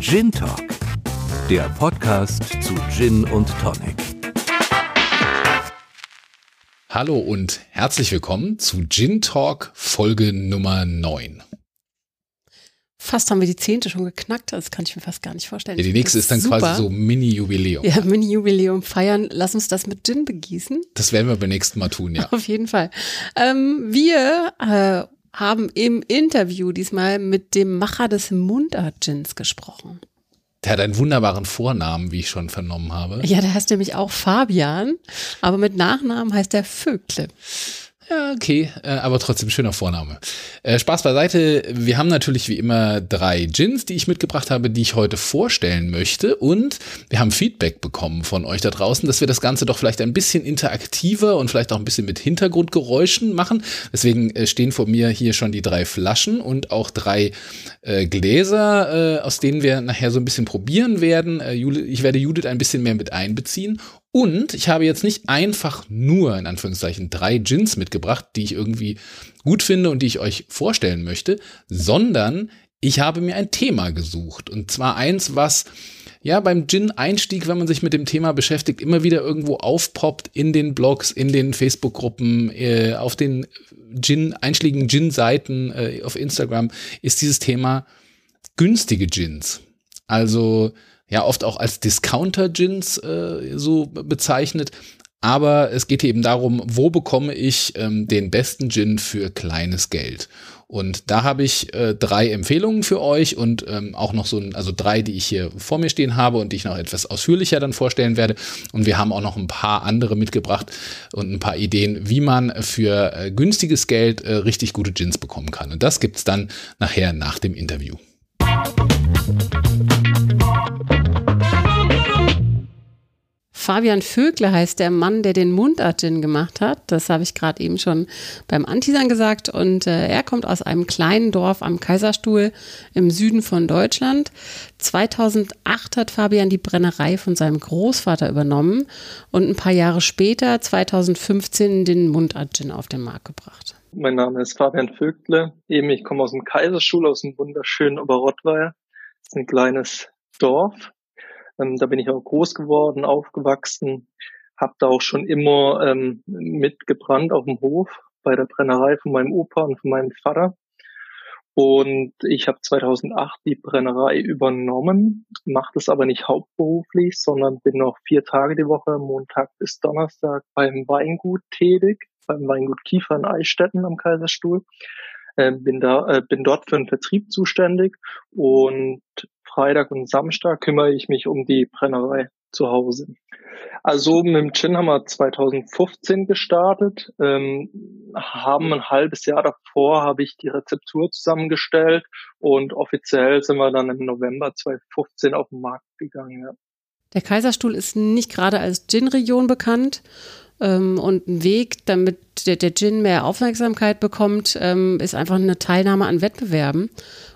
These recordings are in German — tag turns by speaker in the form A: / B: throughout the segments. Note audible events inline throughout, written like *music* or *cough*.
A: Gin Talk, der Podcast zu Gin und Tonic.
B: Hallo und herzlich willkommen zu Gin Talk Folge Nummer 9.
C: Fast haben wir die zehnte schon geknackt, das kann ich mir fast gar nicht vorstellen.
B: Ja, die nächste ist, ist dann super. quasi so Mini-Jubiläum.
C: Ja, Mini-Jubiläum feiern. Lass uns das mit Gin begießen.
B: Das werden wir beim nächsten Mal tun, ja.
C: Auf jeden Fall. Ähm, wir äh, haben im Interview diesmal mit dem Macher des Mundart-Gins gesprochen.
B: Der hat einen wunderbaren Vornamen, wie ich schon vernommen habe.
C: Ja, der heißt nämlich auch Fabian, aber mit Nachnamen heißt er Vögle.
B: Ja, okay, äh, aber trotzdem schöner Vorname. Äh, Spaß beiseite. Wir haben natürlich wie immer drei Gins, die ich mitgebracht habe, die ich heute vorstellen möchte. Und wir haben Feedback bekommen von euch da draußen, dass wir das Ganze doch vielleicht ein bisschen interaktiver und vielleicht auch ein bisschen mit Hintergrundgeräuschen machen. Deswegen äh, stehen vor mir hier schon die drei Flaschen und auch drei äh, Gläser, äh, aus denen wir nachher so ein bisschen probieren werden. Äh, ich werde Judith ein bisschen mehr mit einbeziehen und ich habe jetzt nicht einfach nur, in Anführungszeichen, drei Gins mitgebracht, die ich irgendwie gut finde und die ich euch vorstellen möchte, sondern ich habe mir ein Thema gesucht. Und zwar eins, was ja beim Gin-Einstieg, wenn man sich mit dem Thema beschäftigt, immer wieder irgendwo aufpoppt in den Blogs, in den Facebook-Gruppen, äh, auf den Gin, einschlägigen Gin-Seiten äh, auf Instagram, ist dieses Thema günstige Gins. Also ja oft auch als Discounter-Gins äh, so bezeichnet. Aber es geht hier eben darum, wo bekomme ich ähm, den besten Gin für kleines Geld? Und da habe ich äh, drei Empfehlungen für euch und ähm, auch noch so ein, also drei, die ich hier vor mir stehen habe und die ich noch etwas ausführlicher dann vorstellen werde. Und wir haben auch noch ein paar andere mitgebracht und ein paar Ideen, wie man für äh, günstiges Geld äh, richtig gute Gins bekommen kann. Und das gibt's dann nachher nach dem Interview.
C: Fabian Vögle heißt der Mann, der den Mundart-Gin gemacht hat. Das habe ich gerade eben schon beim Anteasern gesagt. Und äh, er kommt aus einem kleinen Dorf am Kaiserstuhl im Süden von Deutschland. 2008 hat Fabian die Brennerei von seinem Großvater übernommen und ein paar Jahre später, 2015, den Mundart-Gin auf den Markt gebracht.
D: Mein Name ist Fabian Vögle. Eben, ich komme aus dem Kaiserstuhl, aus dem wunderschönen Oberrottweil. Das ist ein kleines Dorf ähm, da bin ich auch groß geworden, aufgewachsen, habe da auch schon immer ähm, mitgebrannt auf dem Hof bei der Brennerei von meinem Opa und von meinem Vater. Und ich habe 2008 die Brennerei übernommen, mache das aber nicht hauptberuflich, sondern bin noch vier Tage die Woche, Montag bis Donnerstag beim Weingut tätig, beim Weingut Kiefer in Eichstätten am Kaiserstuhl. Äh, bin da, äh, bin dort für den Vertrieb zuständig und Freitag und Samstag kümmere ich mich um die Brennerei zu Hause. Also mit dem Gin haben wir 2015 gestartet, ähm, haben ein halbes Jahr davor habe ich die Rezeptur zusammengestellt und offiziell sind wir dann im November 2015 auf den Markt gegangen. Ja.
C: Der Kaiserstuhl ist nicht gerade als Gin-Region bekannt ähm, und ein Weg, damit der, der Gin mehr Aufmerksamkeit bekommt, ähm, ist einfach eine Teilnahme an Wettbewerben.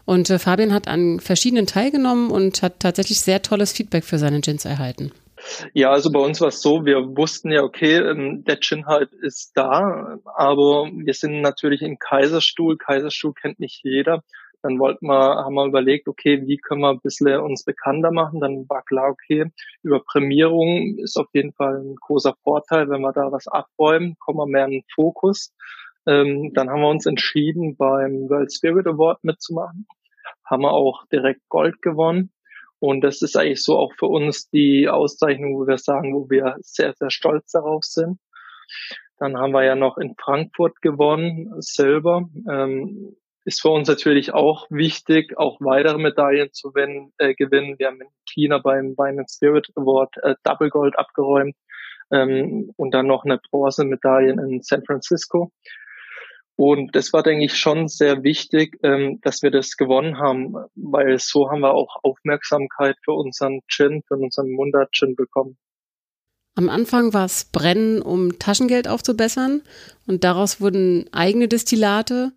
C: Und äh, Fabian hat an verschiedenen teilgenommen und hat tatsächlich sehr tolles Feedback für seine Gins erhalten.
D: Ja, also bei uns war es so, wir wussten ja, okay, ähm, der Gin halt ist da, aber wir sind natürlich in Kaiserstuhl. Kaiserstuhl kennt nicht jeder. Dann wollten wir, haben wir überlegt, okay, wie können wir ein bisschen uns bekannter machen? Dann war klar, okay, über Prämierung ist auf jeden Fall ein großer Vorteil. Wenn wir da was abräumen, kommen wir mehr in den Fokus. Ähm, dann haben wir uns entschieden, beim World Spirit Award mitzumachen. Haben wir auch direkt Gold gewonnen. Und das ist eigentlich so auch für uns die Auszeichnung, wo wir sagen, wo wir sehr, sehr stolz darauf sind. Dann haben wir ja noch in Frankfurt gewonnen, Silber. Ähm, ist für uns natürlich auch wichtig, auch weitere Medaillen zu gewinnen. Äh, gewinnen. Wir haben in China beim Wine and Spirit Award äh, Double Gold abgeräumt ähm, und dann noch eine Bronzemedaille in San Francisco. Und das war, denke ich, schon sehr wichtig, ähm, dass wir das gewonnen haben, weil so haben wir auch Aufmerksamkeit für unseren Gin, für unseren Mundart-Gin bekommen.
C: Am Anfang war es Brennen, um Taschengeld aufzubessern und daraus wurden eigene Destillate.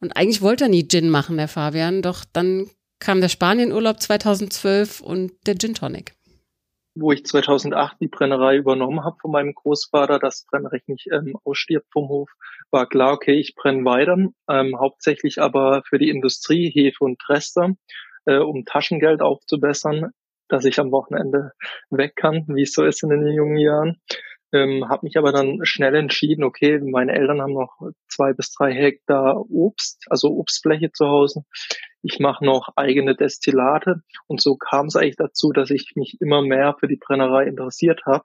C: Und eigentlich wollte er nie Gin machen, der Fabian, doch dann kam der Spanienurlaub 2012 und der Gin Tonic.
D: Wo ich 2008 die Brennerei übernommen habe von meinem Großvater, das Brennerrecht nicht ähm, ausstirbt vom Hof, war klar, okay, ich brenne weiter, ähm, hauptsächlich aber für die Industrie, Hefe und Trester. äh, um Taschengeld aufzubessern, dass ich am Wochenende weg kann, wie es so ist in den jungen Jahren. Ähm, habe mich aber dann schnell entschieden, okay, meine Eltern haben noch zwei bis drei Hektar Obst, also Obstfläche zu Hause. Ich mache noch eigene Destillate und so kam es eigentlich dazu, dass ich mich immer mehr für die Brennerei interessiert habe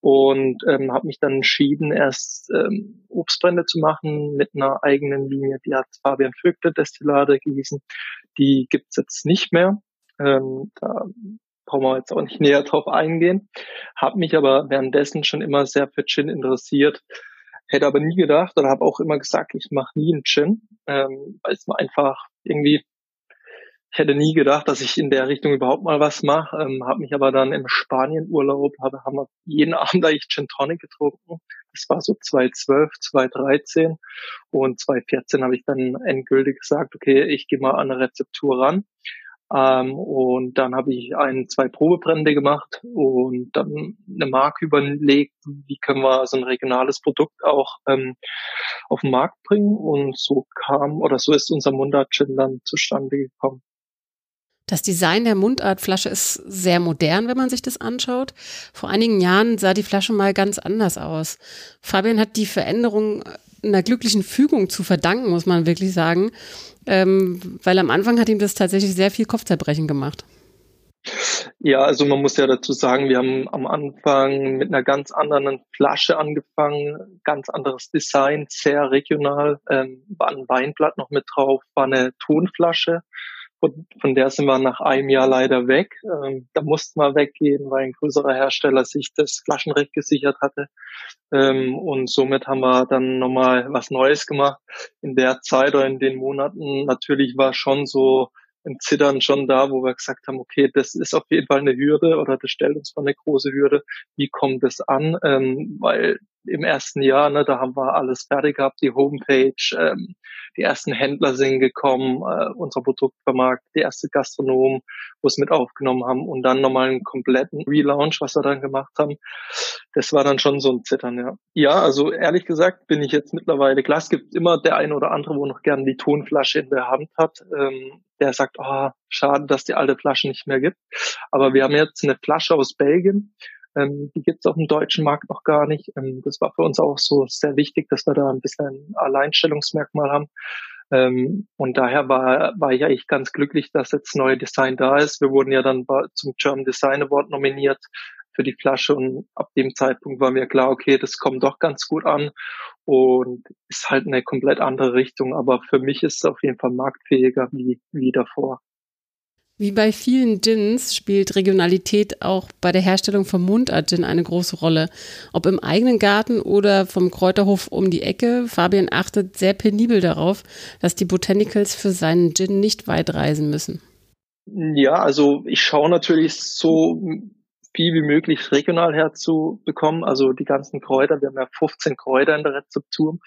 D: und ähm, habe mich dann entschieden, erst ähm, Obstbrände zu machen mit einer eigenen Linie, die hat Fabian Vögte Destillate gießen. Die gibt's jetzt nicht mehr. Ähm, da brauchen wir jetzt auch nicht näher drauf eingehen. Habe mich aber währenddessen schon immer sehr für Gin interessiert. Hätte aber nie gedacht oder habe auch immer gesagt, ich mache nie einen Gin, ähm, weil es mir einfach irgendwie ich hätte nie gedacht, dass ich in der Richtung überhaupt mal was mache, ähm, habe mich aber dann im Spanienurlaub, habe, haben wir jeden *laughs* Abend eigentlich Gin Tonic getrunken. Das war so 2012, 2013 und 2014 habe ich dann endgültig gesagt, okay, ich gehe mal an eine Rezeptur ran. Ähm, und dann habe ich ein, zwei Probebrände gemacht und dann eine Marke überlegt, wie können wir so ein regionales Produkt auch ähm, auf den Markt bringen. Und so kam oder so ist unser Mundart Gin dann zustande gekommen.
C: Das Design der Mundartflasche ist sehr modern, wenn man sich das anschaut. Vor einigen Jahren sah die Flasche mal ganz anders aus. Fabian hat die Veränderung einer glücklichen Fügung zu verdanken, muss man wirklich sagen, ähm, weil am Anfang hat ihm das tatsächlich sehr viel Kopfzerbrechen gemacht.
D: Ja, also man muss ja dazu sagen, wir haben am Anfang mit einer ganz anderen Flasche angefangen, ganz anderes Design, sehr regional, ähm, war ein Weinblatt noch mit drauf, war eine Tonflasche von, von der sind wir nach einem Jahr leider weg. Ähm, da mussten wir weggehen, weil ein größerer Hersteller sich das Flaschenrecht gesichert hatte. Ähm, und somit haben wir dann nochmal was Neues gemacht. In der Zeit oder in den Monaten natürlich war schon so ein Zittern schon da, wo wir gesagt haben, okay, das ist auf jeden Fall eine Hürde oder das stellt uns mal eine große Hürde. Wie kommt das an? Ähm, weil im ersten Jahr, ne, da haben wir alles fertig gehabt, die Homepage, ähm, die ersten Händler sind gekommen, äh, unser Produktvermarkt, die erste Gastronomen, wo es mit aufgenommen haben und dann nochmal einen kompletten Relaunch, was wir dann gemacht haben. Das war dann schon so ein Zittern, ja. Ja, also ehrlich gesagt bin ich jetzt mittlerweile, klar, es gibt immer der eine oder andere, wo noch gerne die Tonflasche in der Hand hat, ähm, der sagt, oh, schade, dass die alte Flasche nicht mehr gibt. Aber wir haben jetzt eine Flasche aus Belgien, ähm, die gibt es auf dem deutschen Markt noch gar nicht. Ähm, das war für uns auch so sehr wichtig, dass wir da ein bisschen ein Alleinstellungsmerkmal haben. Ähm, und daher war, war ich eigentlich ganz glücklich, dass jetzt neue Design da ist. Wir wurden ja dann zum German Design Award nominiert für die Flasche und ab dem Zeitpunkt war mir klar, okay, das kommt doch ganz gut an und ist halt eine komplett andere Richtung, aber für mich ist es auf jeden Fall marktfähiger wie, wie davor.
C: Wie bei vielen Gins spielt Regionalität auch bei der Herstellung von Mundart-Gin eine große Rolle. Ob im eigenen Garten oder vom Kräuterhof um die Ecke, Fabian achtet sehr penibel darauf, dass die Botanicals für seinen Gin nicht weit reisen müssen.
D: Ja, also ich schaue natürlich so viel wie möglich regional herzubekommen. Also die ganzen Kräuter, wir haben ja 15 Kräuter in der Rezeptur.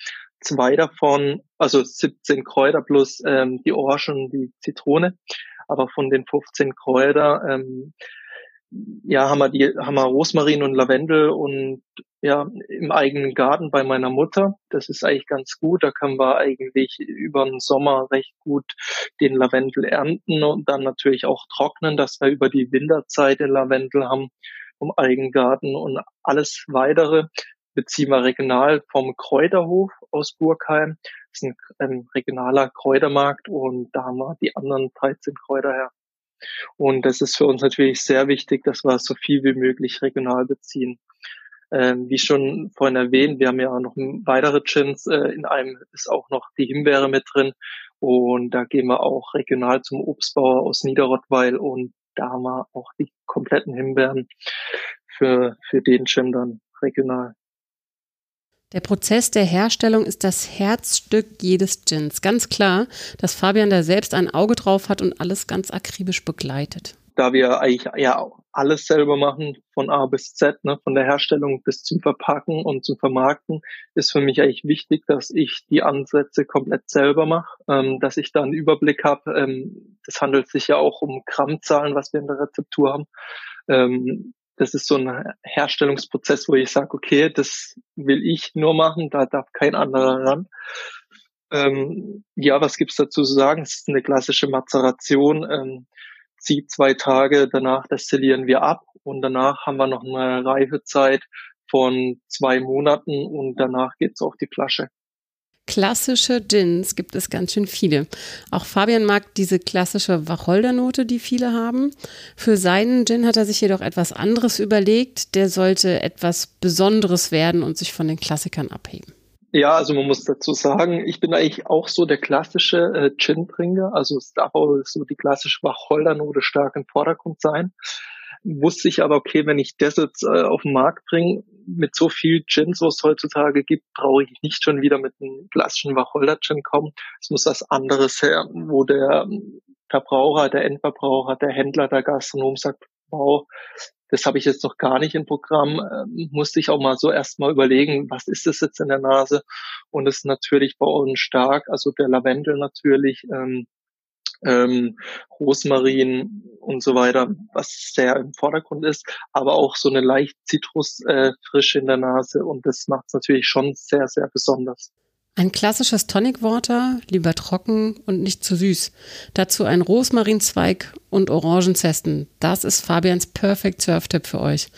D: Zwei davon, also 17 Kräuter plus ähm, die Orange und die Zitrone aber von den 15 Kräuter, ähm, ja, haben wir die, haben wir Rosmarin und Lavendel und ja, im eigenen Garten bei meiner Mutter. Das ist eigentlich ganz gut. Da können wir eigentlich über den Sommer recht gut den Lavendel ernten und dann natürlich auch trocknen, dass wir über die Winterzeit den Lavendel haben vom Eigengarten und alles weitere beziehen wir regional vom Kräuterhof aus Burgheim. Das ist ein, ein regionaler Kräutermarkt und da haben wir die anderen 13 Kräuter her. Und das ist für uns natürlich sehr wichtig, dass wir so viel wie möglich regional beziehen. Ähm, wie schon vorhin erwähnt, wir haben ja auch noch weitere Gins. Äh, in einem ist auch noch die Himbeere mit drin. Und da gehen wir auch regional zum Obstbauer aus Niederrottweil und da haben wir auch die kompletten Himbeeren für, für den Gin dann regional.
C: Der Prozess der Herstellung ist das Herzstück jedes Gins. Ganz klar, dass Fabian da selbst ein Auge drauf hat und alles ganz akribisch begleitet.
D: Da wir eigentlich ja alles selber machen, von A bis Z, ne, von der Herstellung bis zum Verpacken und zum Vermarkten, ist für mich eigentlich wichtig, dass ich die Ansätze komplett selber mache, ähm, dass ich da einen Überblick habe. Ähm, das handelt sich ja auch um Grammzahlen, was wir in der Rezeptur haben. Ähm, das ist so ein Herstellungsprozess, wo ich sage, okay, das will ich nur machen, da darf kein anderer ran. Ähm, ja, was gibt's dazu zu sagen? Es ist eine klassische Mazeration. Ähm, zieht zwei Tage, danach destillieren wir ab und danach haben wir noch eine Reifezeit von zwei Monaten und danach geht's auf die Flasche.
C: Klassische Gins gibt es ganz schön viele. Auch Fabian mag diese klassische Wacholdernote, die viele haben. Für seinen Gin hat er sich jedoch etwas anderes überlegt. Der sollte etwas Besonderes werden und sich von den Klassikern abheben.
D: Ja, also man muss dazu sagen, ich bin eigentlich auch so der klassische äh, Gin-Trinker. Also es darf auch so die klassische Wacholdernote stark im Vordergrund sein. Wusste ich aber, okay, wenn ich das jetzt äh, auf den Markt bringe, mit so viel Gins, was es heutzutage gibt, brauche ich nicht schon wieder mit einem klassischen Wacholder-Gin kommen. Es muss was anderes her, wo der Verbraucher, der Endverbraucher, der Händler, der Gastronom sagt, wow, das habe ich jetzt noch gar nicht im Programm, ähm, musste ich auch mal so erstmal überlegen, was ist das jetzt in der Nase? Und es ist natürlich bei uns stark, also der Lavendel natürlich, ähm, ähm, Rosmarin und so weiter, was sehr im Vordergrund ist, aber auch so eine leicht Zitrusfrische äh, in der Nase und das macht es natürlich schon sehr, sehr besonders.
C: Ein klassisches Tonic Water, lieber trocken und nicht zu süß. Dazu ein Rosmarinzweig und Orangenzesten. Das ist Fabians Perfect Surf-Tipp für euch.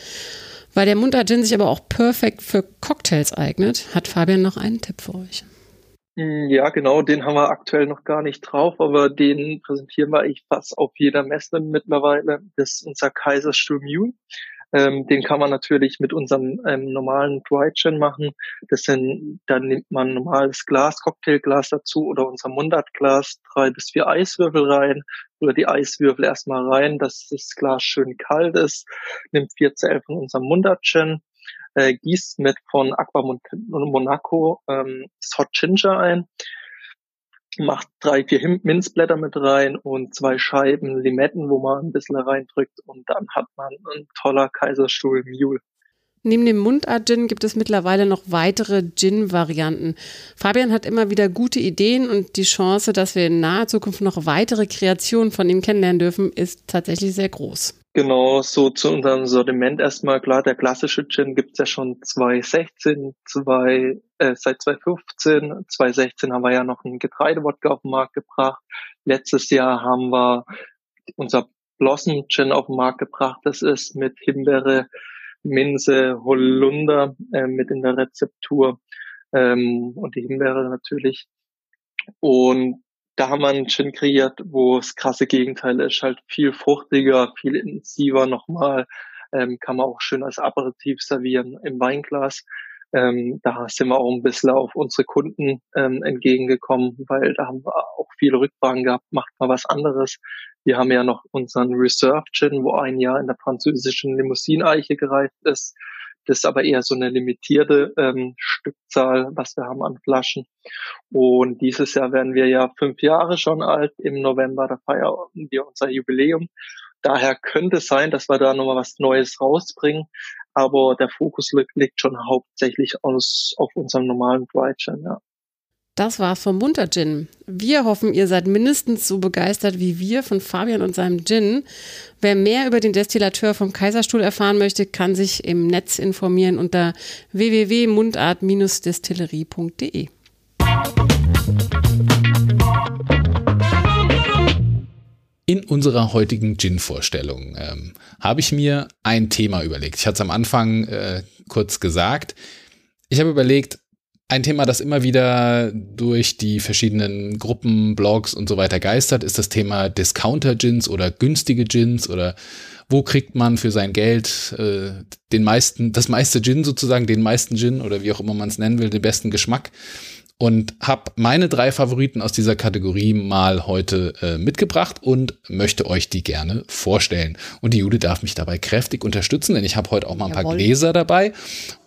C: Weil der Munter Gin sich aber auch perfekt für Cocktails eignet, hat Fabian noch einen Tipp für euch.
D: Hm, ja, genau, den haben wir aktuell noch gar nicht drauf, aber den präsentieren wir eigentlich fast auf jeder Messe mittlerweile. Das ist unser Kaiserstuhl Mule. Ähm, den kann man natürlich mit unserem ähm, normalen Dry Gin machen. Das sind, dann nimmt man normales Glas, Cocktailglas dazu oder unser Mundartglas, drei bis vier Eiswürfel rein oder die Eiswürfel erstmal rein, dass das Glas schön kalt ist. Nimmt vier Zellen von unserem Mundart Gin, äh, gießt mit von Aqua Monaco ähm, Hot Ginger ein macht drei, vier Minzblätter mit rein und zwei Scheiben Limetten, wo man ein bisschen reindrückt und dann hat man ein toller Kaiserstuhl Mule.
C: Neben dem Mundart-Gin gibt es mittlerweile noch weitere Gin-Varianten. Fabian hat immer wieder gute Ideen und die Chance, dass wir in naher Zukunft noch weitere Kreationen von ihm kennenlernen dürfen, ist tatsächlich sehr groß.
D: Genau, so zu unserem Sortiment erstmal klar, der klassische Gin gibt's ja schon 2016, zwei, äh, seit 2015. 2016 haben wir ja noch einen Getreidewodka auf den Markt gebracht. Letztes Jahr haben wir unser Blossom Gin auf den Markt gebracht. Das ist mit Himbeere, Minze, Holunder äh, mit in der Rezeptur ähm, und die Himbeere natürlich. Und da haben wir einen Gin kreiert, wo das krasse Gegenteil ist, halt viel fruchtiger, viel intensiver nochmal, ähm, kann man auch schön als Aperitif servieren im Weinglas. Ähm, da sind wir auch ein bisschen auf unsere Kunden ähm, entgegengekommen, weil da haben wir auch viele Rückfragen gehabt, macht mal was anderes. Wir haben ja noch unseren Reserve Gin, wo ein Jahr in der französischen Limousineiche gereift ist. Das ist aber eher so eine limitierte ähm, Stückzahl, was wir haben an Flaschen. Und dieses Jahr werden wir ja fünf Jahre schon alt. Im November, da feiern wir unser Jubiläum. Daher könnte es sein, dass wir da nochmal was Neues rausbringen. Aber der Fokus liegt schon hauptsächlich aus, auf unserem normalen Dry ja.
C: Das war's vom Munter Gin. Wir hoffen, ihr seid mindestens so begeistert wie wir von Fabian und seinem Gin. Wer mehr über den Destillateur vom Kaiserstuhl erfahren möchte, kann sich im Netz informieren unter www.mundart-destillerie.de.
B: In unserer heutigen Gin-Vorstellung ähm, habe ich mir ein Thema überlegt. Ich hatte es am Anfang äh, kurz gesagt. Ich habe überlegt, ein Thema, das immer wieder durch die verschiedenen Gruppen, Blogs und so weiter geistert, ist das Thema Discounter-Gins oder günstige Gins oder wo kriegt man für sein Geld äh, den meisten, das meiste Gin sozusagen, den meisten Gin oder wie auch immer man es nennen will, den besten Geschmack und habe meine drei Favoriten aus dieser Kategorie mal heute äh, mitgebracht und möchte euch die gerne vorstellen. Und die Jude darf mich dabei kräftig unterstützen, denn ich habe heute auch mal ein Jawohl. paar Gläser dabei.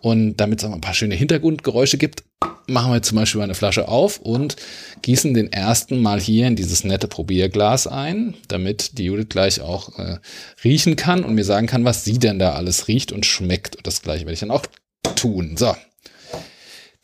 B: Und damit es auch mal ein paar schöne Hintergrundgeräusche gibt, machen wir zum Beispiel eine Flasche auf und gießen den ersten mal hier in dieses nette Probierglas ein, damit die Judith gleich auch äh, riechen kann und mir sagen kann, was sie denn da alles riecht und schmeckt. Und das gleiche werde ich dann auch tun. So,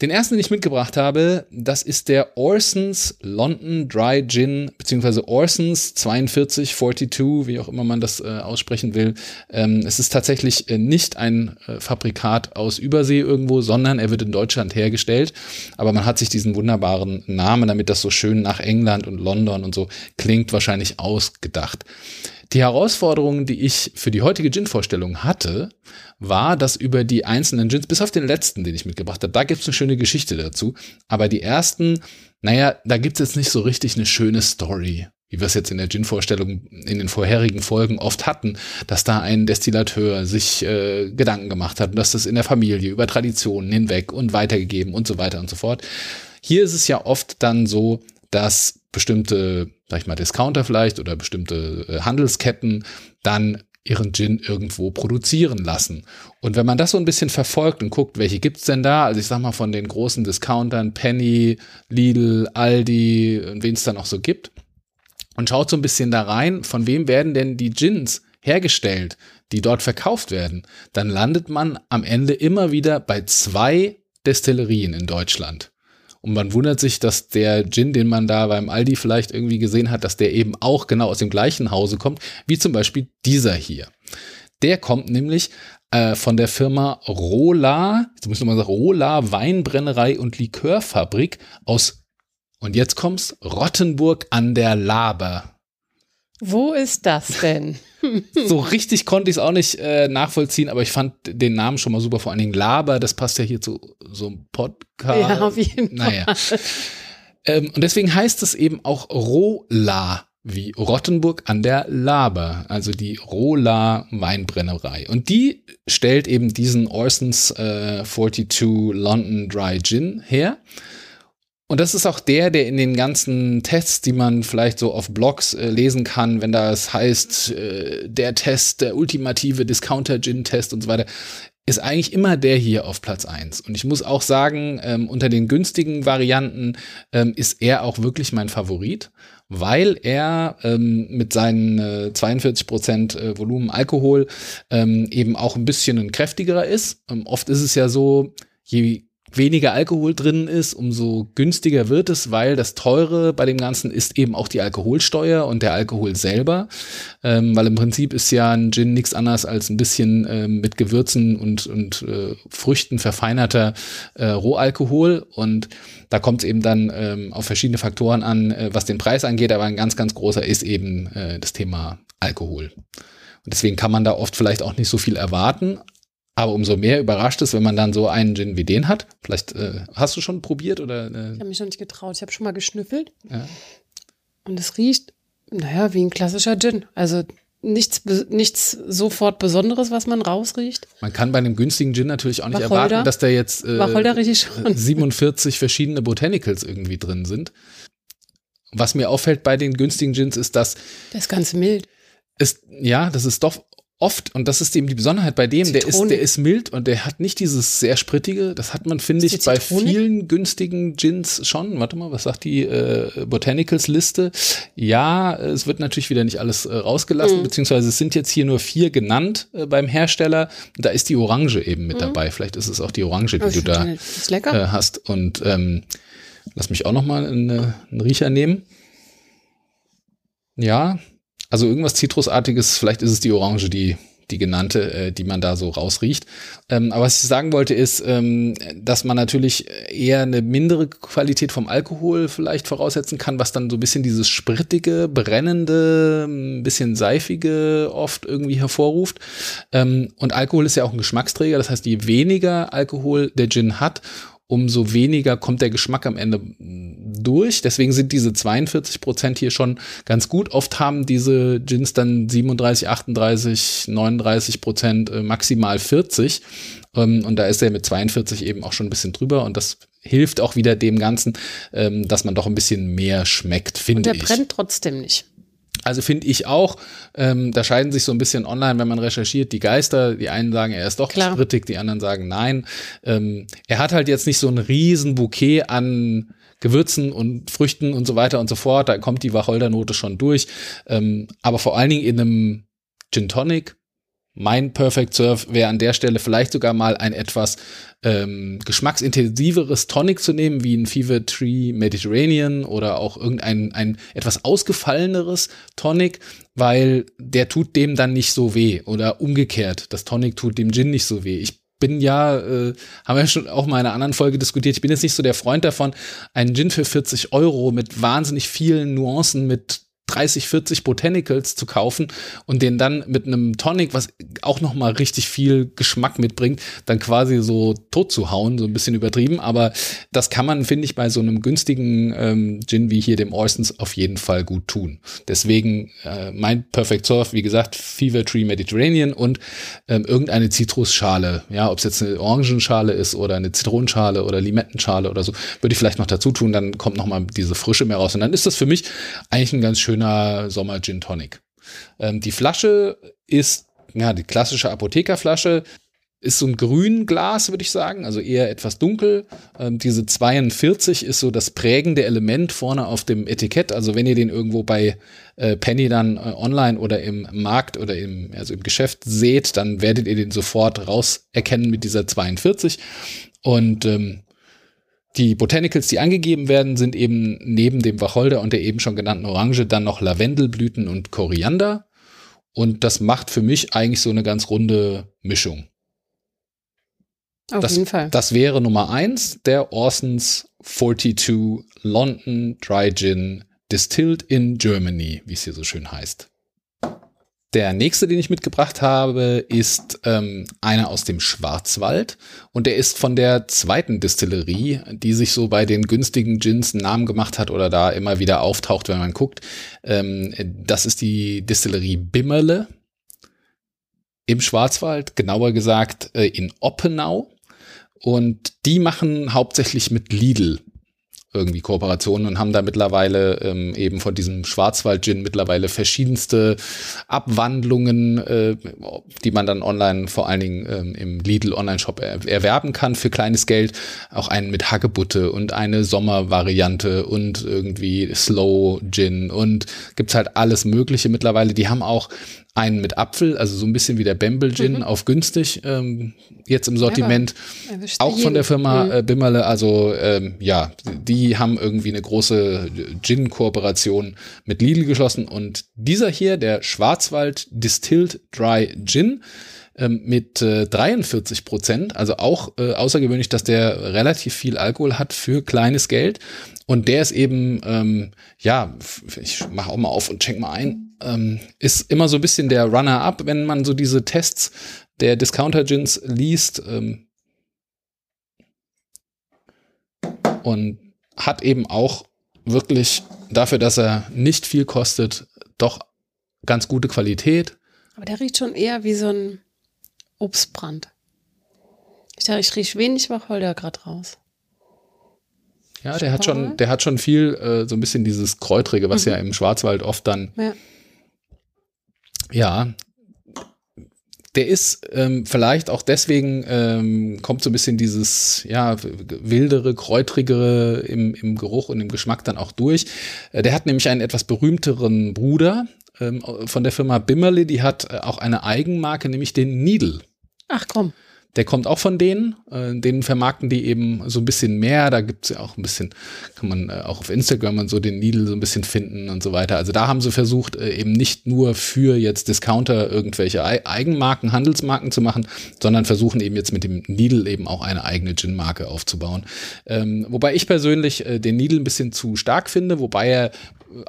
B: Den ersten, den ich mitgebracht habe, das ist der Orsons London Dry Gin, beziehungsweise Orsons 4242, wie auch immer man das äh, aussprechen will. Ähm, es ist tatsächlich äh, nicht ein äh, Fabrikat aus Übersee irgendwo, sondern er wird in Deutschland hergestellt. Aber man hat sich diesen wunderbaren Namen, damit das so schön nach England und London und so klingt, wahrscheinlich ausgedacht. Die Herausforderungen, die ich für die heutige Gin-Vorstellung hatte, war, dass über die einzelnen Gins, bis auf den letzten, den ich mitgebracht habe, da gibt's eine schöne Geschichte dazu. Aber die ersten, naja, da gibt's jetzt nicht so richtig eine schöne Story wie wir es jetzt in der Gin-Vorstellung in den vorherigen Folgen oft hatten, dass da ein Destillateur sich äh, Gedanken gemacht hat und dass das in der Familie über Traditionen hinweg und weitergegeben und so weiter und so fort. Hier ist es ja oft dann so, dass bestimmte, sag ich mal, Discounter vielleicht oder bestimmte äh, Handelsketten dann ihren Gin irgendwo produzieren lassen. Und wenn man das so ein bisschen verfolgt und guckt, welche gibt's denn da, also ich sag mal von den großen Discountern, Penny, Lidl, Aldi und wen es da noch so gibt, und schaut so ein bisschen da rein, von wem werden denn die Gins hergestellt, die dort verkauft werden, dann landet man am Ende immer wieder bei zwei Destillerien in Deutschland. Und man wundert sich, dass der Gin, den man da beim Aldi vielleicht irgendwie gesehen hat, dass der eben auch genau aus dem gleichen Hause kommt, wie zum Beispiel dieser hier. Der kommt nämlich äh, von der Firma Rola, jetzt muss ich mal sagen, Rola Weinbrennerei und Likörfabrik aus, und jetzt kommt's, Rottenburg an der Laber.
C: Wo ist das denn? *laughs*
B: so richtig konnte ich es auch nicht äh, nachvollziehen, aber ich fand den Namen schon mal super. Vor allen Dingen Laber, das passt ja hier zu so einem Podcast.
C: Ja, auf jeden
B: naja. Ähm, und deswegen heißt es eben auch Rola, wie Rottenburg an der Laber, also die Rola Weinbrennerei. Und die stellt eben diesen Orsons äh, 42 London Dry Gin her. Und das ist auch der, der in den ganzen Tests, die man vielleicht so auf Blogs äh, lesen kann, wenn das heißt, äh, der Test, der ultimative Discounter-Gin-Test und so weiter, ist eigentlich immer der hier auf Platz eins. Und ich muss auch sagen, ähm, unter den günstigen Varianten ähm, ist er auch wirklich mein Favorit, weil er ähm, mit seinen äh, 42 Prozent äh, Volumen Alkohol ähm, eben auch ein bisschen ein kräftigerer ist. Ähm, oft ist es ja so, je weniger Alkohol drin ist, umso günstiger wird es, weil das Teure bei dem Ganzen ist eben auch die Alkoholsteuer und der Alkohol selber. Ähm, weil im Prinzip ist ja ein Gin nichts anderes als ein bisschen ähm, mit Gewürzen und, und äh, Früchten verfeinerter äh, Rohalkohol. Und da kommt es eben dann ähm, auf verschiedene Faktoren an, äh, was den Preis angeht, aber ein ganz, ganz großer ist eben äh, das Thema Alkohol. Und deswegen kann man da oft vielleicht auch nicht so viel erwarten, aber umso mehr überrascht es, wenn man dann so einen Gin wie den hat. Vielleicht äh, hast du schon probiert oder? Äh?
C: Ich habe mich noch nicht getraut. Ich habe schon mal geschnüffelt. Ja. Und es riecht, naja, wie ein klassischer Gin. Also nichts, nichts sofort Besonderes, was man rausriecht.
B: Man kann bei einem günstigen Gin natürlich auch nicht Wacholder. erwarten, dass da jetzt
C: äh,
B: 47 verschiedene Botanicals irgendwie drin sind. Was mir auffällt bei den günstigen Gins ist, dass
C: das ist ganz mild.
B: Ist, ja, das ist doch oft, und das ist eben die Besonderheit bei dem, der ist, der ist mild und der hat nicht dieses sehr sprittige, das hat man, finde ich, bei vielen günstigen Gins schon. Warte mal, was sagt die äh, Botanicals-Liste? Ja, es wird natürlich wieder nicht alles äh, rausgelassen, mhm. beziehungsweise es sind jetzt hier nur vier genannt äh, beim Hersteller. Da ist die Orange eben mit mhm. dabei. Vielleicht ist es auch die Orange, die du da äh, hast. Und ähm, lass mich auch noch mal einen, einen Riecher nehmen. Ja, also irgendwas Zitrusartiges, vielleicht ist es die Orange, die die genannte, äh, die man da so rausriecht. Ähm, aber was ich sagen wollte ist, ähm, dass man natürlich eher eine mindere Qualität vom Alkohol vielleicht voraussetzen kann, was dann so ein bisschen dieses sprittige, brennende, ein bisschen seifige oft irgendwie hervorruft. Ähm, und Alkohol ist ja auch ein Geschmacksträger, das heißt, je weniger Alkohol der Gin hat, umso weniger kommt der Geschmack am Ende durch. Deswegen sind diese 42 Prozent hier schon ganz gut. Oft haben diese Gins dann 37, 38, 39 Prozent, äh, maximal 40. Ähm, und da ist er mit 42 eben auch schon ein bisschen drüber. Und das hilft auch wieder dem Ganzen, ähm, dass man doch ein bisschen mehr schmeckt, finde ich.
C: Und der brennt trotzdem nicht.
B: Also finde ich auch, ähm, da scheiden sich so ein bisschen online, wenn man recherchiert, die Geister. Die einen sagen, er ist doch Klar. sprittig, die anderen sagen nein. Ähm, er hat halt jetzt nicht so ein riesen Bouquet an Gewürzen und Früchten und so weiter und so fort. Da kommt die Wacholdernote schon durch. Ähm, aber vor allen Dingen in einem Gin Tonic mein Perfect Surf wäre an der Stelle vielleicht sogar mal ein etwas ähm, geschmacksintensiveres Tonic zu nehmen, wie ein Fever Tree Mediterranean oder auch irgendein ein etwas ausgefalleneres Tonic, weil der tut dem dann nicht so weh oder umgekehrt. Das Tonic tut dem Gin nicht so weh. Ich bin ja, äh, haben wir schon auch mal in einer anderen Folge diskutiert, ich bin jetzt nicht so der Freund davon, einen Gin für 40 Euro mit wahnsinnig vielen Nuancen, mit 30, 40 Botanicals zu kaufen und den dann mit einem Tonic, was auch noch mal richtig viel Geschmack mitbringt, dann quasi so tot zu hauen, so ein bisschen übertrieben. Aber das kann man, finde ich, bei so einem günstigen ähm, Gin wie hier dem Oystons auf jeden Fall gut tun. Deswegen äh, mein Perfect Surf, wie gesagt, Fever Tree Mediterranean und ähm, irgendeine Zitrusschale. Ja, ob es jetzt eine Orangenschale ist oder eine Zitronenschale oder Limettenschale oder so, würde ich vielleicht noch dazu tun. Dann kommt noch mal diese Frische mehr raus. Und dann ist das für mich eigentlich ein ganz schön schöner Sommer Gin Tonic. Ähm, die Flasche ist, ja, die klassische Apothekerflasche ist so ein grün Glas, würde ich sagen, also eher etwas dunkel. Ähm, diese 42 ist so das prägende Element vorne auf dem Etikett. Also wenn ihr den irgendwo bei äh, Penny dann äh, online oder im Markt oder im, also im Geschäft seht, dann werdet ihr den sofort rauserkennen mit dieser 42. Und ähm, die Botanicals, die angegeben werden, sind eben neben dem Wacholder und der eben schon genannten Orange dann noch Lavendelblüten und Koriander. Und das macht für mich eigentlich so eine ganz runde Mischung.
C: Auf
B: das,
C: jeden Fall.
B: Das wäre Nummer eins der Orsons 42 London Dry Gin Distilled in Germany, wie es hier so schön heißt. Der nächste, den ich mitgebracht habe, ist ähm, einer aus dem Schwarzwald und der ist von der zweiten Distillerie, die sich so bei den günstigen Gins einen Namen gemacht hat oder da immer wieder auftaucht, wenn man guckt. Ähm, das ist die Distillerie Bimmerle im Schwarzwald, genauer gesagt äh, in Oppenau. Und die machen hauptsächlich mit Lidl irgendwie Kooperationen und haben da mittlerweile ähm, eben von diesem Schwarzwald-Gin mittlerweile verschiedenste Abwandlungen, äh, die man dann online vor allen Dingen ähm, im Lidl Online-Shop er erwerben kann für kleines Geld. Auch einen mit Hagebutte und eine Sommervariante und irgendwie Slow Gin und gibt's halt alles Mögliche mittlerweile. Die haben auch einen mit Apfel, also so ein bisschen wie der Bamble Gin mhm. auf günstig ähm, jetzt im Sortiment. Auch von der Firma mhm. äh, Bimmerle. Also ähm, ja, die haben irgendwie eine große Gin-Kooperation mit Lidl geschlossen. Und dieser hier, der Schwarzwald Distilled Dry Gin, ähm, mit äh, 43 Prozent, also auch äh, außergewöhnlich, dass der relativ viel Alkohol hat für kleines Geld. Und der ist eben, ähm, ja, ich mache auch mal auf und check mal ein, ähm, ist immer so ein bisschen der Runner-up, wenn man so diese Tests der Discounter-Gins liest. Ähm, und hat eben auch wirklich dafür, dass er nicht viel kostet, doch ganz gute Qualität.
C: Aber der riecht schon eher wie so ein Obstbrand. Ich dachte, ich rieche wenig Wacholder gerade raus.
B: Ja, der hat schon, der hat schon viel, äh, so ein bisschen dieses Kräutrige, was mhm. ja im Schwarzwald oft dann ja. Ja, der ist ähm, vielleicht auch deswegen ähm, kommt so ein bisschen dieses ja wildere, kräutrigere im, im Geruch und im Geschmack dann auch durch. Äh, der hat nämlich einen etwas berühmteren Bruder ähm, von der Firma Bimmerly, die hat äh, auch eine Eigenmarke, nämlich den Needle.
C: Ach komm.
B: Der kommt auch von denen. Äh, denen vermarkten die eben so ein bisschen mehr. Da gibt's ja auch ein bisschen, kann man äh, auch auf Instagram und so den Needle so ein bisschen finden und so weiter. Also da haben sie versucht, äh, eben nicht nur für jetzt Discounter irgendwelche Eigenmarken, Handelsmarken zu machen, sondern versuchen eben jetzt mit dem Needle eben auch eine eigene Gin-Marke aufzubauen. Ähm, wobei ich persönlich äh, den Needle ein bisschen zu stark finde, wobei er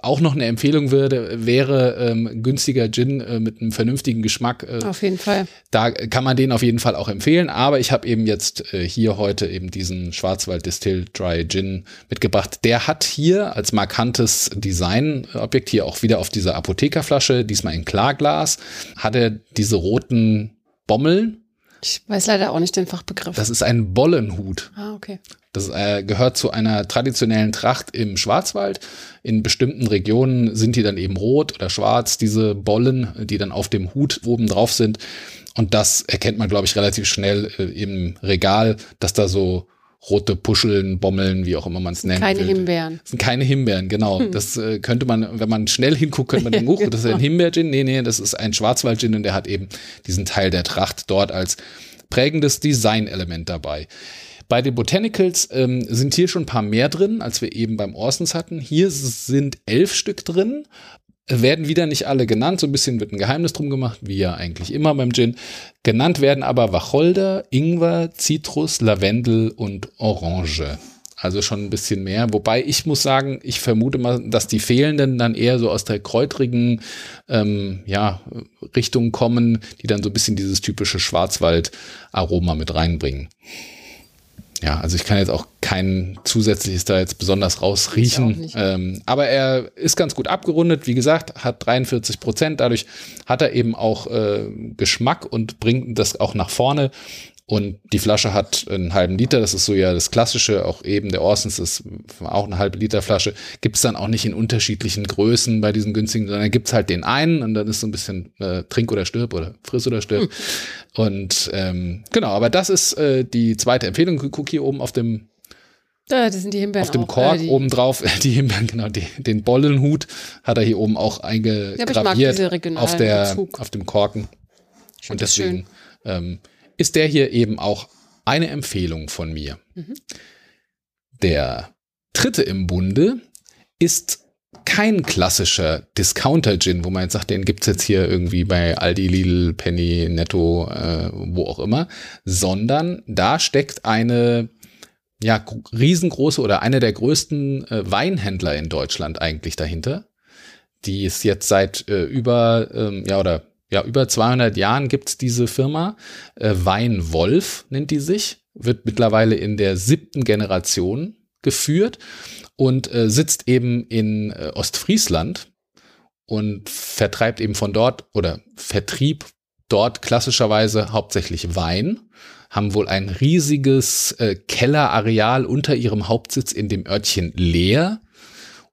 B: auch noch eine Empfehlung würde, wäre ähm, günstiger Gin äh, mit einem vernünftigen Geschmack.
C: Äh, auf jeden Fall.
B: Da kann man den auf jeden Fall auch empfehlen. Aber ich habe eben jetzt äh, hier heute eben diesen Schwarzwald Distilled Dry Gin mitgebracht. Der hat hier als markantes Designobjekt hier auch wieder auf dieser Apothekerflasche, diesmal in Klarglas, hat er diese roten Bommeln
C: ich weiß leider auch nicht den Fachbegriff.
B: Das ist ein Bollenhut.
C: Ah, okay.
B: Das äh, gehört zu einer traditionellen Tracht im Schwarzwald. In bestimmten Regionen sind die dann eben rot oder schwarz, diese Bollen, die dann auf dem Hut oben drauf sind. Und das erkennt man, glaube ich, relativ schnell äh, im Regal, dass da so rote Puscheln, Bommeln, wie auch immer man es nennt.
C: Keine Himbeeren.
B: Das sind keine Himbeeren, genau. Hm. Das äh, könnte man, wenn man schnell hinguckt, könnte man denken, *laughs* oh, das ist ein Himbeer-Gin. Nee, nee, das ist ein Schwarzwald-Gin und der hat eben diesen Teil der Tracht dort als prägendes Designelement dabei. Bei den Botanicals ähm, sind hier schon ein paar mehr drin, als wir eben beim Orsons hatten. Hier sind elf Stück drin. Werden wieder nicht alle genannt, so ein bisschen wird ein Geheimnis drum gemacht, wie ja eigentlich immer beim Gin. Genannt werden aber Wacholder, Ingwer, Zitrus, Lavendel und Orange. Also schon ein bisschen mehr. Wobei ich muss sagen, ich vermute mal, dass die fehlenden dann eher so aus der kräutrigen ähm, ja, Richtung kommen, die dann so ein bisschen dieses typische Schwarzwald-Aroma mit reinbringen ja, also ich kann jetzt auch kein zusätzliches da jetzt besonders rausriechen. Ähm, aber er ist ganz gut abgerundet, wie gesagt, hat 43 Prozent. Dadurch hat er eben auch äh, Geschmack und bringt das auch nach vorne. Und die Flasche hat einen halben Liter, das ist so ja das Klassische, auch eben der Orsons ist auch eine halbe Liter Flasche. Gibt es dann auch nicht in unterschiedlichen Größen bei diesen günstigen, sondern gibt es halt den einen und dann ist so ein bisschen äh, Trink oder stirb oder friss oder stirb. Hm. Und ähm, genau, aber das ist äh, die zweite Empfehlung. Guck hier oben auf dem
C: da, das sind die Himbeeren
B: Auf dem Kork äh, oben drauf, *laughs* die Himbeeren, genau, die, den Bollenhut hat er hier oben auch eingegraviert ja, auf, der, Bezug. auf dem Korken. Und deswegen ähm, ist der hier eben auch eine Empfehlung von mir. Mhm. Der dritte im Bunde ist kein klassischer Discounter-Gin, wo man jetzt sagt, den gibt's jetzt hier irgendwie bei Aldi, Lidl, Penny, Netto, äh, wo auch immer, sondern da steckt eine ja, riesengroße oder eine der größten äh, Weinhändler in Deutschland eigentlich dahinter, die ist jetzt seit äh, über, ähm, ja, oder ja, über 200 Jahren gibt's diese Firma. Äh, Weinwolf nennt die sich, wird mittlerweile in der siebten Generation geführt und äh, sitzt eben in äh, Ostfriesland und vertreibt eben von dort oder vertrieb dort klassischerweise hauptsächlich Wein, haben wohl ein riesiges äh, Kellerareal unter ihrem Hauptsitz in dem Örtchen Leer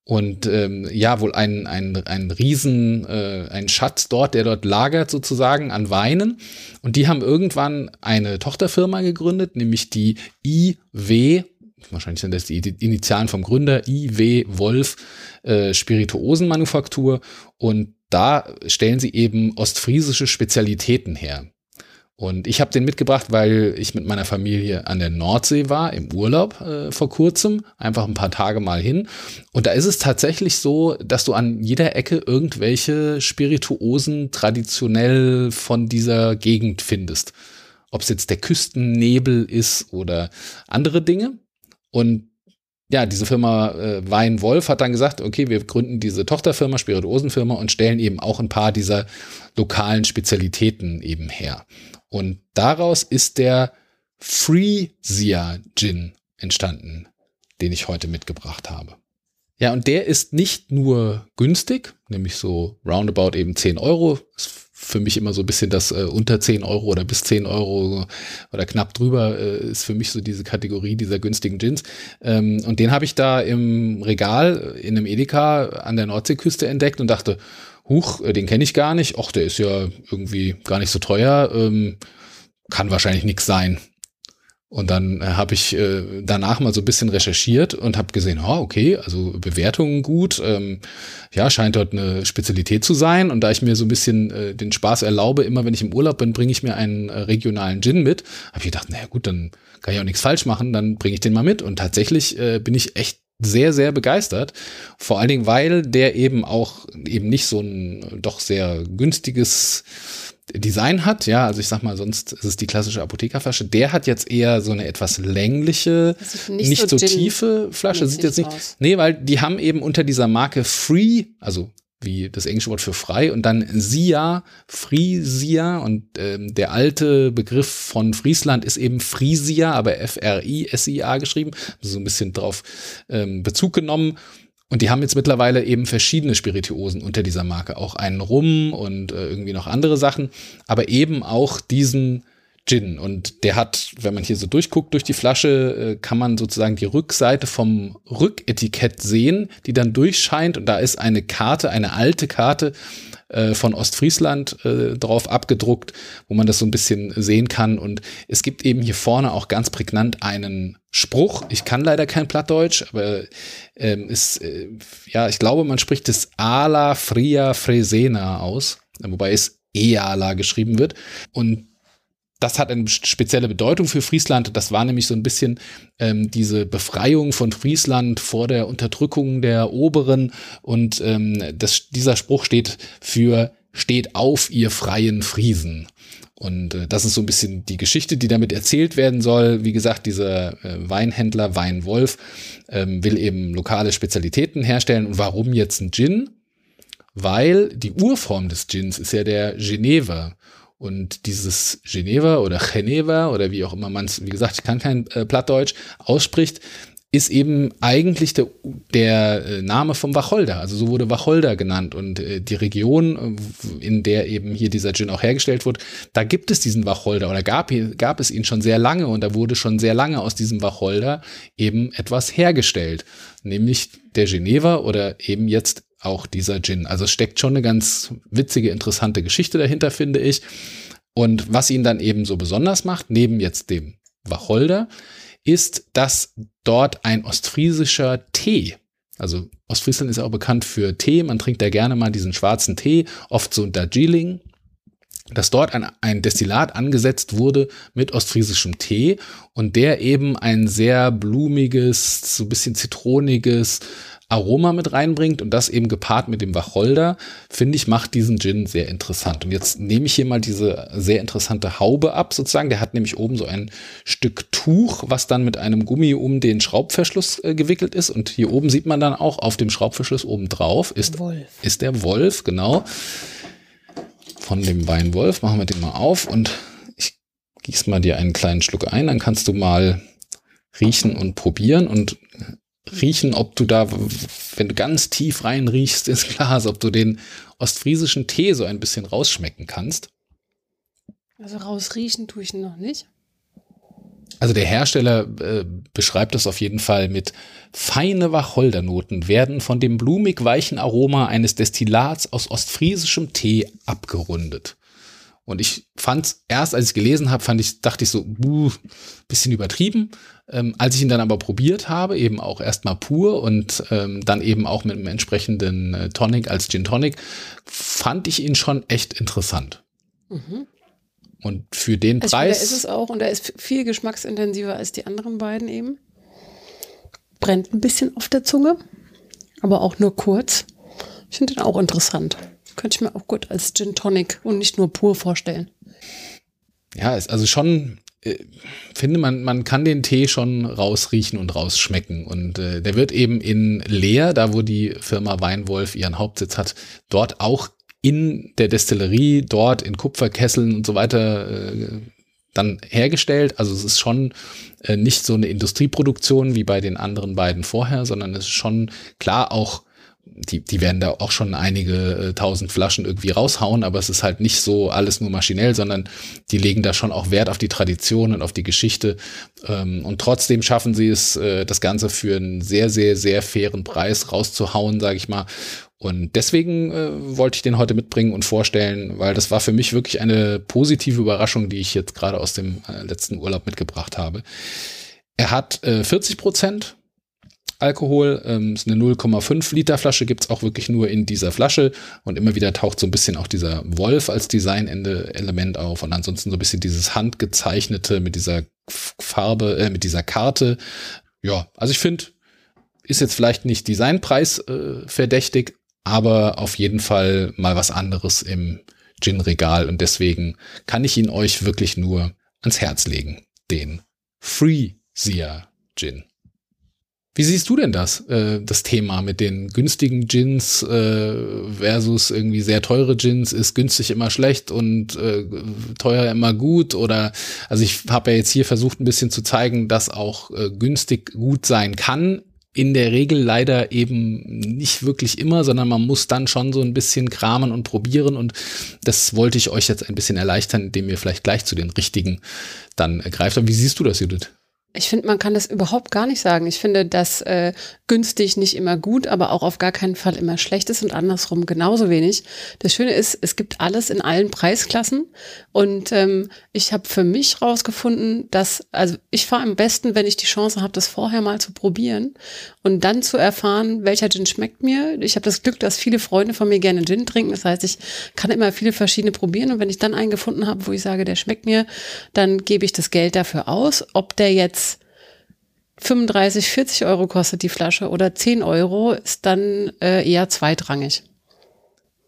B: und ähm, ja, wohl ein, ein, ein Riesen, äh, ein Schatz dort, der dort lagert sozusagen an Weinen. Und die haben irgendwann eine Tochterfirma gegründet, nämlich die IW, wahrscheinlich sind das die Initialen vom Gründer, IW Wolf äh, Spirituosenmanufaktur. Und da stellen sie eben ostfriesische Spezialitäten her. Und ich habe den mitgebracht, weil ich mit meiner Familie an der Nordsee war, im Urlaub äh, vor kurzem, einfach ein paar Tage mal hin. Und da ist es tatsächlich so, dass du an jeder Ecke irgendwelche Spirituosen traditionell von dieser Gegend findest. Ob es jetzt der Küstennebel ist oder andere Dinge. Und ja, diese Firma äh, Wein Wolf hat dann gesagt, okay, wir gründen diese Tochterfirma, Spirituosenfirma und stellen eben auch ein paar dieser lokalen Spezialitäten eben her. Und daraus ist der Freesia Gin entstanden, den ich heute mitgebracht habe. Ja, und der ist nicht nur günstig, nämlich so roundabout eben 10 Euro. Ist für mich immer so ein bisschen das äh, unter 10 Euro oder bis 10 Euro oder knapp drüber äh, ist für mich so diese Kategorie dieser günstigen Gins. Ähm, und den habe ich da im Regal in einem Edeka an der Nordseeküste entdeckt und dachte, huch, äh, den kenne ich gar nicht. Och, der ist ja irgendwie gar nicht so teuer. Ähm, kann wahrscheinlich nichts sein. Und dann äh, habe ich äh, danach mal so ein bisschen recherchiert und habe gesehen, oh, okay, also Bewertungen gut, ähm, ja, scheint dort eine Spezialität zu sein. Und da ich mir so ein bisschen äh, den Spaß erlaube, immer wenn ich im Urlaub bin, bringe ich mir einen äh, regionalen Gin mit, habe ich gedacht, naja gut, dann kann ich auch nichts falsch machen, dann bringe ich den mal mit. Und tatsächlich äh, bin ich echt sehr, sehr begeistert. Vor allen Dingen, weil der eben auch eben nicht so ein doch sehr günstiges Design hat, ja, also ich sag mal, sonst ist es die klassische Apothekerflasche. Der hat jetzt eher so eine etwas längliche, nicht, nicht, so, so tiefe Flasche. Sieht jetzt nicht. Aus. Nee, weil die haben eben unter dieser Marke Free, also wie das englische Wort für frei und dann Sia, Frisia und ähm, der alte Begriff von Friesland ist eben Frisia, aber F-R-I-S-I-A geschrieben, so ein bisschen drauf ähm, Bezug genommen. Und die haben jetzt mittlerweile eben verschiedene Spirituosen unter dieser Marke, auch einen Rum und äh, irgendwie noch andere Sachen, aber eben auch diesen Gin. Und der hat, wenn man hier so durchguckt durch die Flasche, äh, kann man sozusagen die Rückseite vom Rücketikett sehen, die dann durchscheint. Und da ist eine Karte, eine alte Karte äh, von Ostfriesland äh, drauf abgedruckt, wo man das so ein bisschen sehen kann. Und es gibt eben hier vorne auch ganz prägnant einen Spruch. Ich kann leider kein Plattdeutsch, aber ähm, ist, äh, ja, ich glaube, man spricht es Ala Fria Fresena aus, wobei es Eala geschrieben wird. Und das hat eine spezielle Bedeutung für Friesland. Das war nämlich so ein bisschen ähm, diese Befreiung von Friesland vor der Unterdrückung der Oberen. Und ähm, das, dieser Spruch steht für Steht auf, ihr freien Friesen. Und äh, das ist so ein bisschen die Geschichte, die damit erzählt werden soll. Wie gesagt, dieser äh, Weinhändler Weinwolf ähm, will eben lokale Spezialitäten herstellen. Und warum jetzt ein Gin? Weil die Urform des Gins ist ja der Geneva. Und dieses Geneva oder Geneva oder wie auch immer man es, wie gesagt, ich kann kein äh, Plattdeutsch, ausspricht, ist eben eigentlich der, der äh, Name vom Wacholder. Also so wurde Wacholder genannt. Und äh, die Region, äh, in der eben hier dieser Gin auch hergestellt wurde, da gibt es diesen Wacholder oder gab, gab es ihn schon sehr lange und da wurde schon sehr lange aus diesem Wacholder eben etwas hergestellt. Nämlich der Geneva oder eben jetzt auch dieser Gin. Also es steckt schon eine ganz witzige, interessante Geschichte dahinter, finde ich. Und was ihn dann eben so besonders macht, neben jetzt dem Wacholder, ist, dass dort ein ostfriesischer Tee, also Ostfriesland ist auch bekannt für Tee, man trinkt da gerne mal diesen schwarzen Tee, oft so Darjeeling, dass dort ein, ein Destillat angesetzt wurde mit ostfriesischem Tee und der eben ein sehr blumiges, so ein bisschen zitroniges, Aroma mit reinbringt und das eben gepaart mit dem Wacholder, finde ich, macht diesen Gin sehr interessant. Und jetzt nehme ich hier mal diese sehr interessante Haube ab, sozusagen. Der hat nämlich oben so ein Stück Tuch, was dann mit einem Gummi um den Schraubverschluss äh, gewickelt ist. Und hier oben sieht man dann auch auf dem Schraubverschluss oben drauf ist, Wolf. ist der Wolf, genau. Von dem Weinwolf machen wir den mal auf und ich gieße mal dir einen kleinen Schluck ein, dann kannst du mal riechen und probieren und riechen, ob du da, wenn du ganz tief rein riechst ins Glas, ob du den ostfriesischen Tee so ein bisschen rausschmecken kannst.
C: Also rausriechen tue ich noch nicht.
B: Also der Hersteller äh, beschreibt das auf jeden Fall mit feine Wacholdernoten werden von dem blumig weichen Aroma eines Destillats aus ostfriesischem Tee abgerundet. Und ich fand erst, als ich gelesen habe, fand ich, dachte ich so, buh, bisschen übertrieben. Ähm, als ich ihn dann aber probiert habe, eben auch erstmal pur und ähm, dann eben auch mit einem entsprechenden äh, Tonic als Gin Tonic, fand ich ihn schon echt interessant. Mhm. Und für den
C: also
B: Preis.
C: ist es auch und er ist viel geschmacksintensiver als die anderen beiden eben. Brennt ein bisschen auf der Zunge, aber auch nur kurz. Ich finde ihn auch interessant. Könnte ich mir auch gut als Gin Tonic und nicht nur pur vorstellen.
B: Ja, ist also schon, äh, finde man, man kann den Tee schon rausriechen und rausschmecken. Und äh, der wird eben in Leer, da wo die Firma Weinwolf ihren Hauptsitz hat, dort auch in der Destillerie, dort in Kupferkesseln und so weiter äh, dann hergestellt. Also es ist schon äh, nicht so eine Industrieproduktion wie bei den anderen beiden vorher, sondern es ist schon klar auch die, die werden da auch schon einige äh, tausend Flaschen irgendwie raushauen, aber es ist halt nicht so alles nur maschinell, sondern die legen da schon auch Wert auf die Tradition und auf die Geschichte. Ähm, und trotzdem schaffen sie es, äh, das Ganze für einen sehr, sehr, sehr fairen Preis rauszuhauen, sage ich mal. Und deswegen äh, wollte ich den heute mitbringen und vorstellen, weil das war für mich wirklich eine positive Überraschung, die ich jetzt gerade aus dem letzten Urlaub mitgebracht habe. Er hat äh, 40 Prozent Alkohol. Ähm, ist eine 0,5 Liter Flasche, gibt's auch wirklich nur in dieser Flasche. Und immer wieder taucht so ein bisschen auch dieser Wolf als Designende-Element auf. Und ansonsten so ein bisschen dieses handgezeichnete mit dieser Farbe, äh, mit dieser Karte. Ja, also ich finde, ist jetzt vielleicht nicht Designpreis äh, verdächtig, aber auf jeden Fall mal was anderes im Gin-Regal. Und deswegen kann ich ihn euch wirklich nur ans Herz legen. Den Free Sia Gin. Wie siehst du denn das, äh, das Thema mit den günstigen Gins äh, versus irgendwie sehr teure Gins? Ist günstig immer schlecht und äh, teuer immer gut? Oder also ich habe ja jetzt hier versucht, ein bisschen zu zeigen, dass auch äh, günstig gut sein kann in der Regel leider eben nicht wirklich immer, sondern man muss dann schon so ein bisschen kramen und probieren und das wollte ich euch jetzt ein bisschen erleichtern, indem ihr vielleicht gleich zu den richtigen dann greift. Aber wie siehst du das, Judith?
C: Ich finde, man kann das überhaupt gar nicht sagen. Ich finde, dass äh, günstig nicht immer gut, aber auch auf gar keinen Fall immer schlecht ist und andersrum genauso wenig. Das Schöne ist, es gibt alles in allen Preisklassen und ähm, ich habe für mich rausgefunden, dass, also ich fahre am besten, wenn ich die Chance habe, das vorher mal zu probieren und dann zu erfahren, welcher Gin schmeckt mir. Ich habe das Glück, dass viele Freunde von mir gerne Gin trinken. Das heißt, ich kann immer viele verschiedene probieren und wenn ich dann einen gefunden habe, wo ich sage, der schmeckt mir, dann gebe ich das Geld dafür aus. Ob der jetzt 35, 40 Euro kostet die Flasche oder 10 Euro, ist dann äh, eher zweitrangig.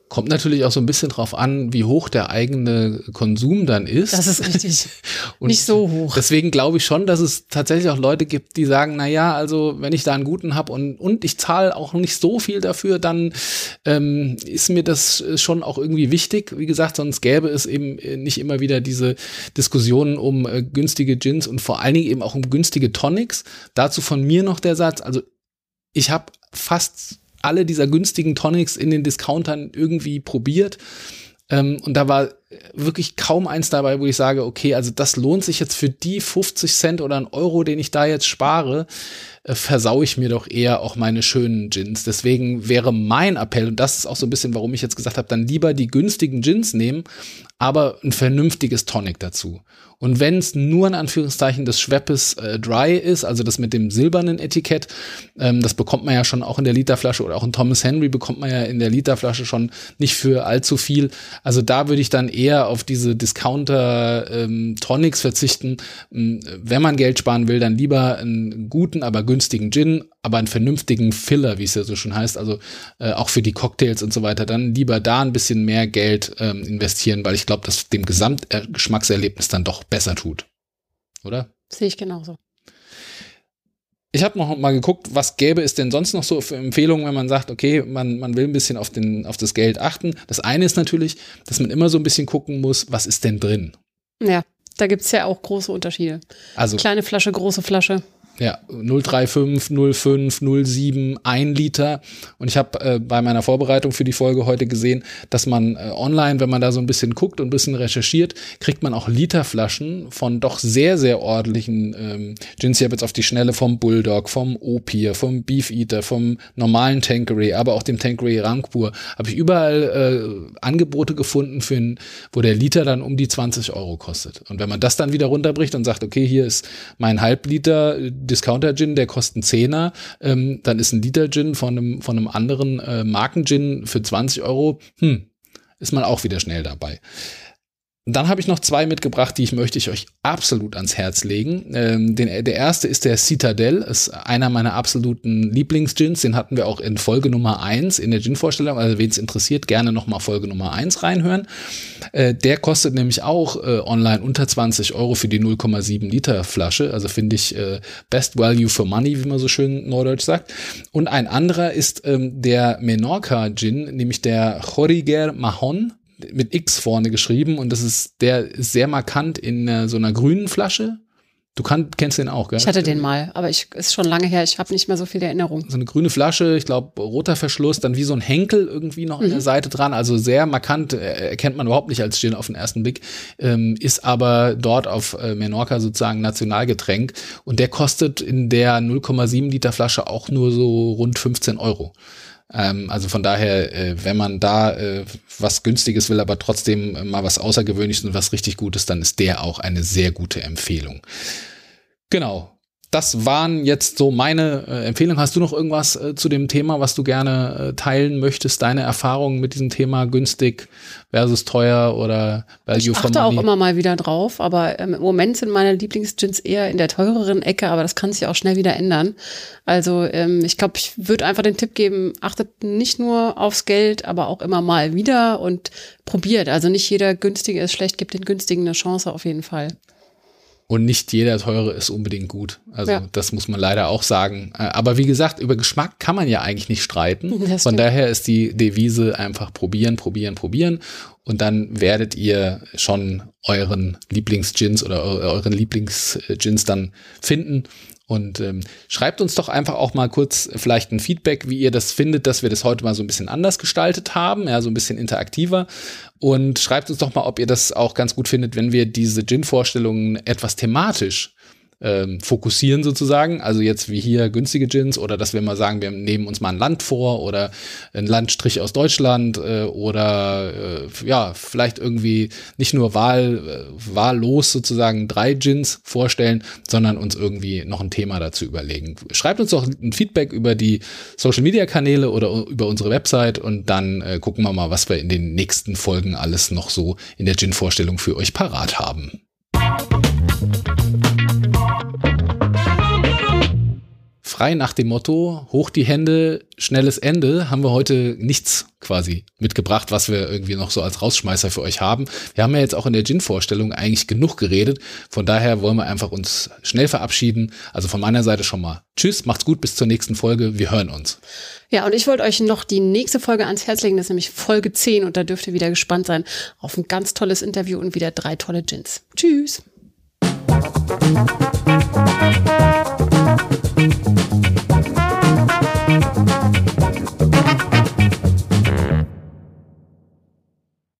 B: Kommt natürlich auch so ein bisschen drauf an, wie hoch der eigene Konsum dann ist.
C: Das ist richtig. *laughs* Nicht so hoch.
B: Deswegen glaube ich schon, dass es tatsächlich auch Leute gibt, die sagen, na ja, also wenn ich da einen guten habe und, und ich zahle auch nicht so viel dafür, dann ähm, ist mir das schon auch irgendwie wichtig. Wie gesagt, sonst gäbe es eben nicht immer wieder diese Diskussionen um äh, günstige Gins und vor allen Dingen eben auch um günstige Tonics. Dazu von mir noch der Satz, also ich habe fast alle dieser günstigen Tonics in den Discountern irgendwie probiert. Ähm, und da war wirklich kaum eins dabei, wo ich sage, okay, also das lohnt sich jetzt für die 50 Cent oder einen Euro, den ich da jetzt spare, äh, versau ich mir doch eher auch meine schönen Gins. Deswegen wäre mein Appell, und das ist auch so ein bisschen, warum ich jetzt gesagt habe, dann lieber die günstigen Gins nehmen, aber ein vernünftiges Tonic dazu. Und wenn es nur in Anführungszeichen das Schweppes äh, Dry ist, also das mit dem silbernen Etikett, ähm, das bekommt man ja schon auch in der Literflasche oder auch in Thomas Henry bekommt man ja in der Literflasche schon nicht für allzu viel. Also da würde ich dann eher auf diese Discounter ähm, verzichten. Ähm, wenn man Geld sparen will, dann lieber einen guten, aber günstigen Gin, aber einen vernünftigen Filler, wie es ja so schon heißt, also äh, auch für die Cocktails und so weiter, dann lieber da ein bisschen mehr Geld ähm, investieren, weil ich glaube, dass dem Gesamtgeschmackserlebnis dann doch besser tut. Oder?
C: Sehe ich genauso.
B: Ich habe noch mal geguckt, was gäbe es denn sonst noch so für Empfehlungen, wenn man sagt, okay, man, man will ein bisschen auf, den, auf das Geld achten. Das eine ist natürlich, dass man immer so ein bisschen gucken muss, was ist denn drin?
C: Ja, da gibt es ja auch große Unterschiede. Also kleine Flasche, große Flasche.
B: Ja, 035, 05, 07, 1 Liter. Und ich habe äh, bei meiner Vorbereitung für die Folge heute gesehen, dass man äh, online, wenn man da so ein bisschen guckt und ein bisschen recherchiert, kriegt man auch Literflaschen von doch sehr, sehr ordentlichen ähm, Gins. Ich habe jetzt auf die Schnelle vom Bulldog, vom Opier, vom Beef Eater, vom normalen Tankery, aber auch dem Tankery Rangpur. Habe ich überall äh, Angebote gefunden, für ein, wo der Liter dann um die 20 Euro kostet. Und wenn man das dann wieder runterbricht und sagt, okay, hier ist mein Halbliter Discounter-Gin, der kostet einen Zehner, ähm, dann ist ein Liter-Gin von einem, von einem anderen äh, Marken-Gin für 20 Euro, hm, ist man auch wieder schnell dabei. Dann habe ich noch zwei mitgebracht, die ich möchte ich euch absolut ans Herz legen. Ähm, den, der erste ist der Citadel, ist einer meiner absoluten Lieblingsgins. Den hatten wir auch in Folge Nummer eins in der Gin-Vorstellung. Also wen es interessiert, gerne nochmal Folge Nummer eins reinhören. Äh, der kostet nämlich auch äh, online unter 20 Euro für die 0,7 Liter Flasche. Also finde ich äh, Best Value for Money, wie man so schön neudeutsch sagt. Und ein anderer ist ähm, der Menorca Gin, nämlich der Choriger Mahon mit X vorne geschrieben und das ist, der ist sehr markant in äh, so einer grünen Flasche. Du kann, kennst den auch, gell?
C: Ich hatte den mal, aber ich ist schon lange her, ich habe nicht mehr so viel Erinnerung.
B: So eine grüne Flasche, ich glaube roter Verschluss, dann wie so ein Henkel irgendwie noch mhm. an der mhm. Seite dran, also sehr markant, äh, erkennt man überhaupt nicht als Gin auf den ersten Blick, ähm, ist aber dort auf äh, Menorca sozusagen Nationalgetränk und der kostet in der 0,7 Liter Flasche auch nur so rund 15 Euro. Ähm, also von daher, äh, wenn man da äh, was Günstiges will, aber trotzdem äh, mal was Außergewöhnliches und was richtig Gutes, dann ist der auch eine sehr gute Empfehlung. Genau das waren jetzt so meine äh, Empfehlungen. Hast du noch irgendwas äh, zu dem Thema, was du gerne äh, teilen möchtest? Deine Erfahrungen mit diesem Thema günstig versus teuer oder
C: Value for Money? Ich achte auch immer mal wieder drauf, aber ähm, im Moment sind meine Lieblingsgins eher in der teureren Ecke, aber das kann sich auch schnell wieder ändern. Also ähm, ich glaube, ich würde einfach den Tipp geben, achtet nicht nur aufs Geld, aber auch immer mal wieder und probiert. Also nicht jeder günstige ist schlecht, gibt den günstigen eine Chance auf jeden Fall.
B: Und nicht jeder teure ist unbedingt gut. Also ja. das muss man leider auch sagen. Äh, aber wie gesagt, über Geschmack kann man ja eigentlich nicht streiten. *laughs* Von daher ist die Devise einfach probieren, probieren, probieren. Und dann werdet ihr schon euren Lieblingsgins oder euren Lieblingsgins dann finden. Und ähm, schreibt uns doch einfach auch mal kurz vielleicht ein Feedback, wie ihr das findet, dass wir das heute mal so ein bisschen anders gestaltet haben, ja, so ein bisschen interaktiver. Und schreibt uns doch mal, ob ihr das auch ganz gut findet, wenn wir diese Gin-Vorstellungen etwas thematisch ähm, fokussieren sozusagen. Also jetzt wie hier günstige Gins oder dass wir mal sagen, wir nehmen uns mal ein Land vor oder ein Landstrich aus Deutschland äh, oder äh, ja, vielleicht irgendwie nicht nur Wahl, äh, wahllos sozusagen drei Gins vorstellen, sondern uns irgendwie noch ein Thema dazu überlegen. Schreibt uns doch ein Feedback über die Social Media Kanäle oder über unsere Website und dann äh, gucken wir mal, was wir in den nächsten Folgen alles noch so in der Gin-Vorstellung für euch parat haben. Frei nach dem Motto, hoch die Hände, schnelles Ende, haben wir heute nichts quasi mitgebracht, was wir irgendwie noch so als Rausschmeißer für euch haben. Wir haben ja jetzt auch in der Gin-Vorstellung eigentlich genug geredet. Von daher wollen wir einfach uns schnell verabschieden. Also von meiner Seite schon mal Tschüss, macht's gut, bis zur nächsten Folge. Wir hören uns.
C: Ja, und ich wollte euch noch die nächste Folge ans Herz legen, das ist nämlich Folge 10 und da dürft ihr wieder gespannt sein auf ein ganz tolles Interview und wieder drei tolle Gins. Tschüss.